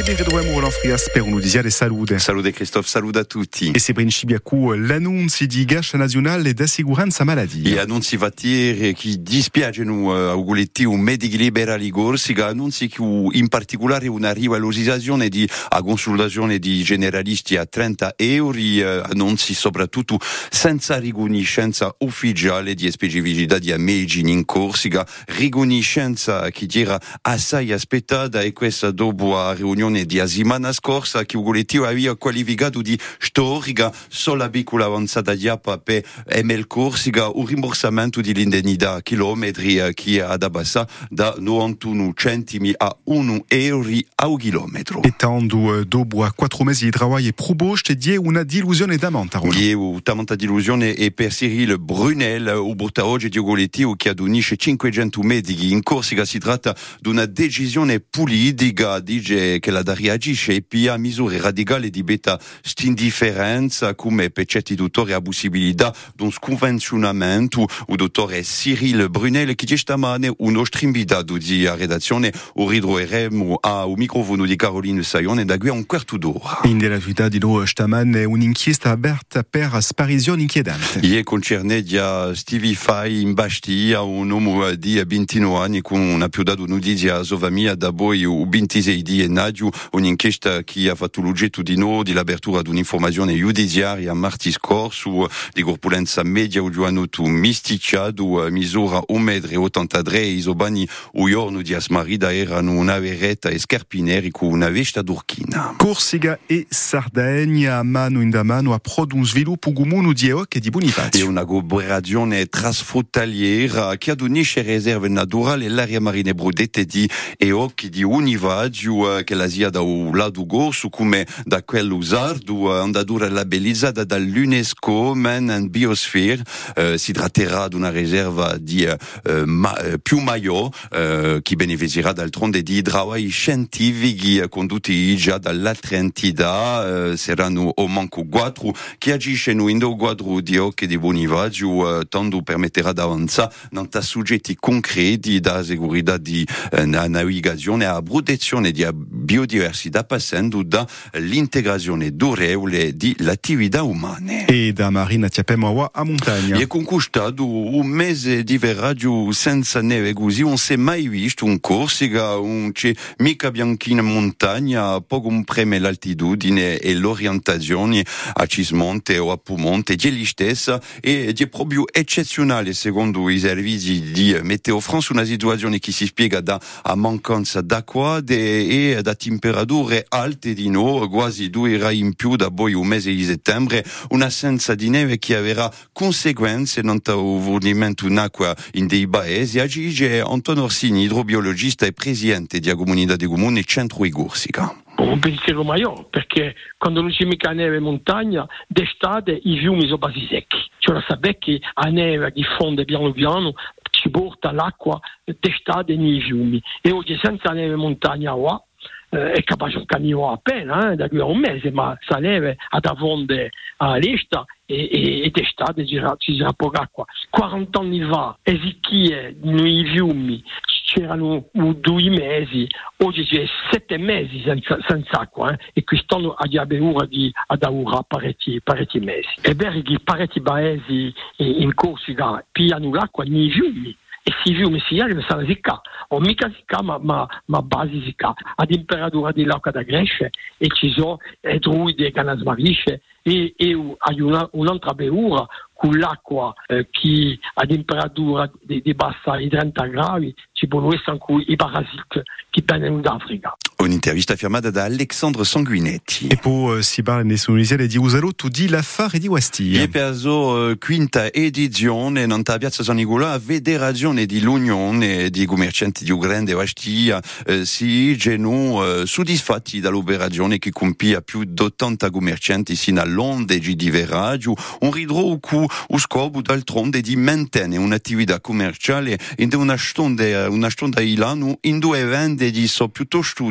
E beredremo Roland Frias per un'udisiale salute. Salute Christophe, salute a tutti. E se principiacu l'annunzi di Gascia Nazionale d'Assicuranza Maladie. E annunzi vatiere che dispiacciono auguletti un medici liberali gorsiga, annunzi che in particolare una rivalutazione di a consultazione di generalisti a 30 euro, annunzi soprattutto senza riconoscenza ufficiale di specificità di medici in Corsica, riconoscenza che era assai aspettata e questa dopo la riunione di settimana scorsa che Ugoletti aveva qualificato di storica solo piccola avanzata di APA per ML Corsica un rimborsamento di l'indennità chilometri che ad abbassa da 91 centimi a 1 euro a un chilometro. E tanto dopo a 4 mesi di lavoro e proposte di una delusione d'amanta. Di una delusione e per Cyril Brunel, o porta oggi di che adonisce 500 medici in Corsica si tratta di una decisione politica, dice che la Daria agisce e pia misure radicali di beta st'indifferenza come per certi dottori a possibilità di un sconvenzionamento o dottore Cyril Brunel che stamane uno strimbidato di redazione o ridroeremo a un microfono di Caroline Saione da qui a un quarto d'ora. In della di noi stamane un'inchiesta aperta per sparisione inquietante. Ie concerne di Stevie Fai in Bastia un uomo di 29 anni con una più dato notizia a famiglia da poi 26 di gennaio un'inchiesta che ha fatto l'oggetto di noi di l'apertura di un'informazione giudiziaria martedì scorso di corpulenza media misura 1,83 m isobani o giorno di Asmarida erano una veretta e scarpineri con una vesta d'urchina. Corsica e Sardegna mano in da mano a comune di EOC e di Bonifacio. Una cooperazione trasfrontaliera che adonisce riserve naturali l'area marine brodette di EOC di Univaggio che la da un lato corso come da quello usardo andatura labellizzata dall'UNESCO men and biosphere eh, si tratterà di una riserva di eh, ma, più maggiore eh, che beneficerà d'altronde di lavori scientifici condotti già dall'altra entità eh, saranno o manco quattro che agiscono in do quadro di occhi di Bonivaggio eh, tanto permetterà d'avanzare non soggetti concreti da segurità di eh, navigazione a protezione di biodiversità passando dall'integrazione durevole di l'attività umana. E da Marina a montagna. E conquistato un mese di veraggio senza neve così non si è mai visto un Corsica, un c'è mica bianchina montagna, poco un preme l'altitudine e l'orientazione a Cismonte o a Pumonte, di lì stessa di proprio eccezionale secondo i servizi di Meteo France, una situazione che si spiega da mancanza d'acqua e da temperature alte di no, quasi due gradi in più da poi un mese di settembre, un'assenza di neve che avrà conseguenze non fornimento d'acqua in dei paesi. Agige Antonio Orsini, idrobiologista e presidente della comunità di comuni Centro Corsica un pensiero maggiore perché quando non c'è mica neve in montagna d'estate i fiumi sono quasi secchi cioè sapete che la neve diffonde piano piano ci porta l'acqua d'estate nei fiumi e oggi senza neve in montagna qua è capace un cammino appena, eh, da qui a un mese, ma sa neve ad avonde e, e, acqua. 40 anni fa, c'erano due mesi, oggi c'è sette mesi senza, acqua eh, e quest'anno abbiamo ora di ad mesi. È in Corsica e si fiumi si arriva a zicca, o mica zicca ma, ma, ma base zicca, a temperatura dell'acqua da Grecia e ci sono druidi che smarisce e, e una, un'altra beura con l'acqua eh, che a temperatura di, di bassa di 30 gradi ci possono essere anche i parasiti che vengono d'Africa. Un'intervista firmata da Alexandre Sanguinetti. E poi si parla di Sunisiale di Usalotto di Lafar e di Guastiglia. E per la quinta edizione non a Piazza San Nicola a federazione di l'Unione di commercianti di Ugrande e Guastiglia eh, si genu eh, soddisfatti dall'operazione che compia più di 80 commercianti sino all'onde di Veraggio, un ridro cu o scopo d'altronde di mantenere un'attività commerciale in una stonda, una stonda ilano in due vende di so piuttosto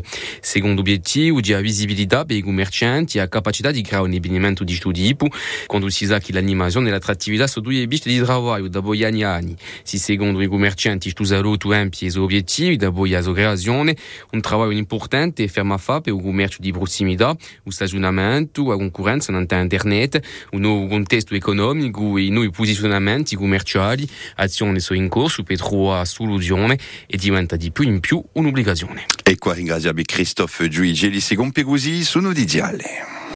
Secondo obiettivo, di visibilità per i commercianti e la capacità di creare un avvenimento di questo tipo, quando si sa che l'animazione e l'attrattività sono due piste di lavoro da poi anni anni. Si secondo i commercianti questo saluto ampio e obiettivi, da poi la creazione, un lavoro importante e ferma fa per il commercio di prossimità, il stagionamento, la concorrenza in internet, un nuovo contesto economico e nuovi posizionamenti commerciali, azioni sono in corso per trovare soluzione e diventa di più in più un'obbligazione. E qua ringraziamo Christophe Giuigeli, secondo Pegusi, sono di Diale.